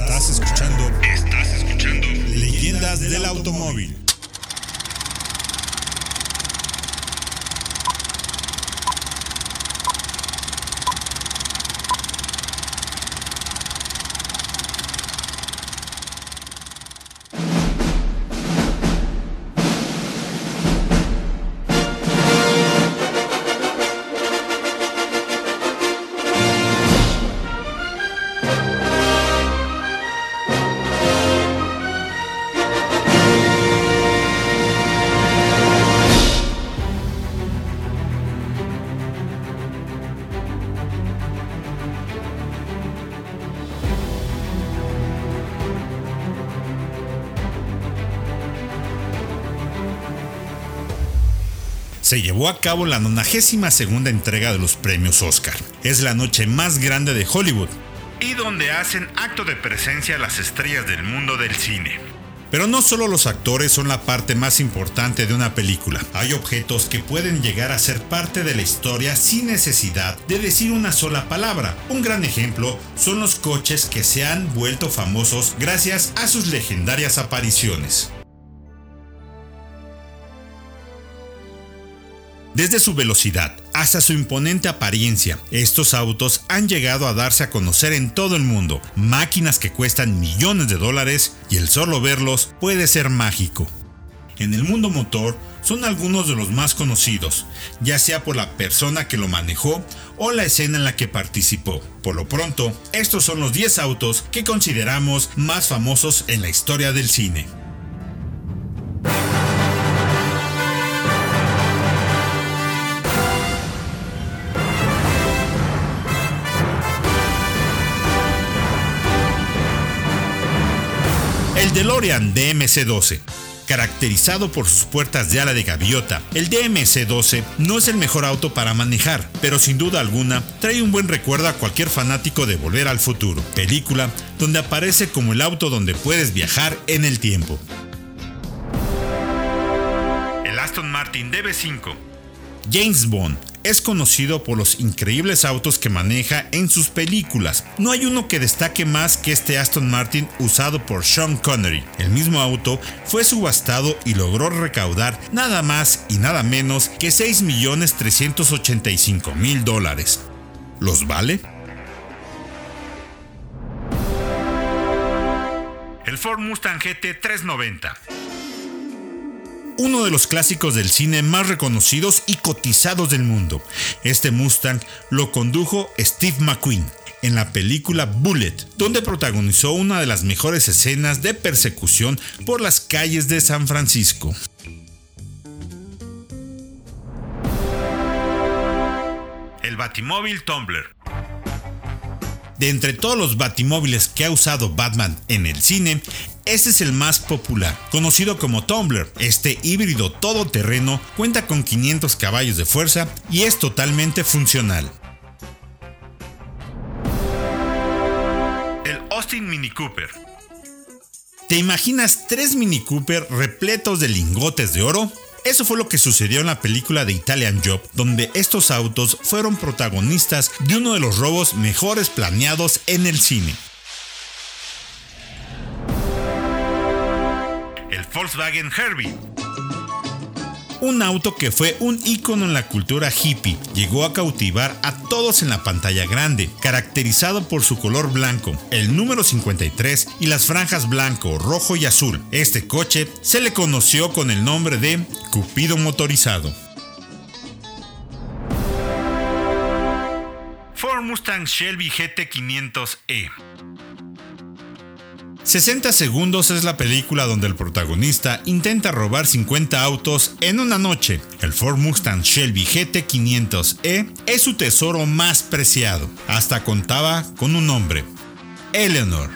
Estás escuchando. Estás escuchando. Leyendas del automóvil. Se llevó a cabo la 92 segunda entrega de los premios Oscar. Es la noche más grande de Hollywood y donde hacen acto de presencia las estrellas del mundo del cine. Pero no solo los actores son la parte más importante de una película. Hay objetos que pueden llegar a ser parte de la historia sin necesidad de decir una sola palabra. Un gran ejemplo son los coches que se han vuelto famosos gracias a sus legendarias apariciones. Desde su velocidad hasta su imponente apariencia, estos autos han llegado a darse a conocer en todo el mundo, máquinas que cuestan millones de dólares y el solo verlos puede ser mágico. En el mundo motor son algunos de los más conocidos, ya sea por la persona que lo manejó o la escena en la que participó. Por lo pronto, estos son los 10 autos que consideramos más famosos en la historia del cine. DeLorean DMC-12. Caracterizado por sus puertas de ala de gaviota, el DMC-12 no es el mejor auto para manejar, pero sin duda alguna trae un buen recuerdo a cualquier fanático de Volver al Futuro, película donde aparece como el auto donde puedes viajar en el tiempo. El Aston Martin DB5 James Bond es conocido por los increíbles autos que maneja en sus películas. No hay uno que destaque más que este Aston Martin usado por Sean Connery. El mismo auto fue subastado y logró recaudar nada más y nada menos que 6.385.000 dólares. ¿Los vale? El Ford Mustang GT 390 uno de los clásicos del cine más reconocidos y cotizados del mundo. Este Mustang lo condujo Steve McQueen en la película Bullet, donde protagonizó una de las mejores escenas de persecución por las calles de San Francisco. El Batimóvil Tumbler de entre todos los batimóviles que ha usado Batman en el cine, este es el más popular, conocido como Tumbler. Este híbrido todoterreno cuenta con 500 caballos de fuerza y es totalmente funcional. El Austin Mini Cooper. ¿Te imaginas tres Mini Cooper repletos de lingotes de oro? Eso fue lo que sucedió en la película de Italian Job, donde estos autos fueron protagonistas de uno de los robos mejores planeados en el cine. Volkswagen Herbie. Un auto que fue un icono en la cultura hippie, llegó a cautivar a todos en la pantalla grande, caracterizado por su color blanco, el número 53 y las franjas blanco, rojo y azul. Este coche se le conoció con el nombre de Cupido motorizado. Ford Mustang Shelby GT500E 60 segundos es la película donde el protagonista intenta robar 50 autos en una noche. El Ford Mustang Shelby GT500E es su tesoro más preciado. Hasta contaba con un nombre, Eleanor.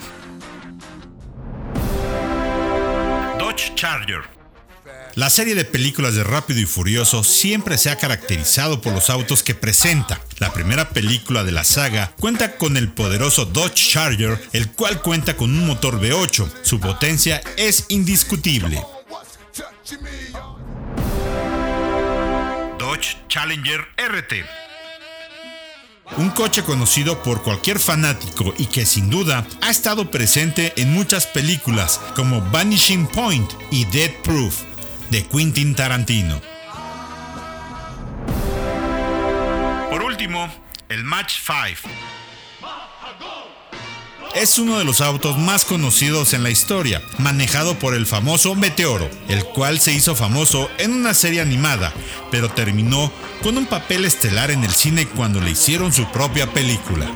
Dodge Charger la serie de películas de Rápido y Furioso siempre se ha caracterizado por los autos que presenta. La primera película de la saga cuenta con el poderoso Dodge Charger, el cual cuenta con un motor V8. Su potencia es indiscutible. Dodge Challenger RT un coche conocido por cualquier fanático y que sin duda ha estado presente en muchas películas como Vanishing Point y Dead Proof de Quentin Tarantino. Por último, el Match 5 es uno de los autos más conocidos en la historia, manejado por el famoso Meteoro, el cual se hizo famoso en una serie animada, pero terminó con un papel estelar en el cine cuando le hicieron su propia película.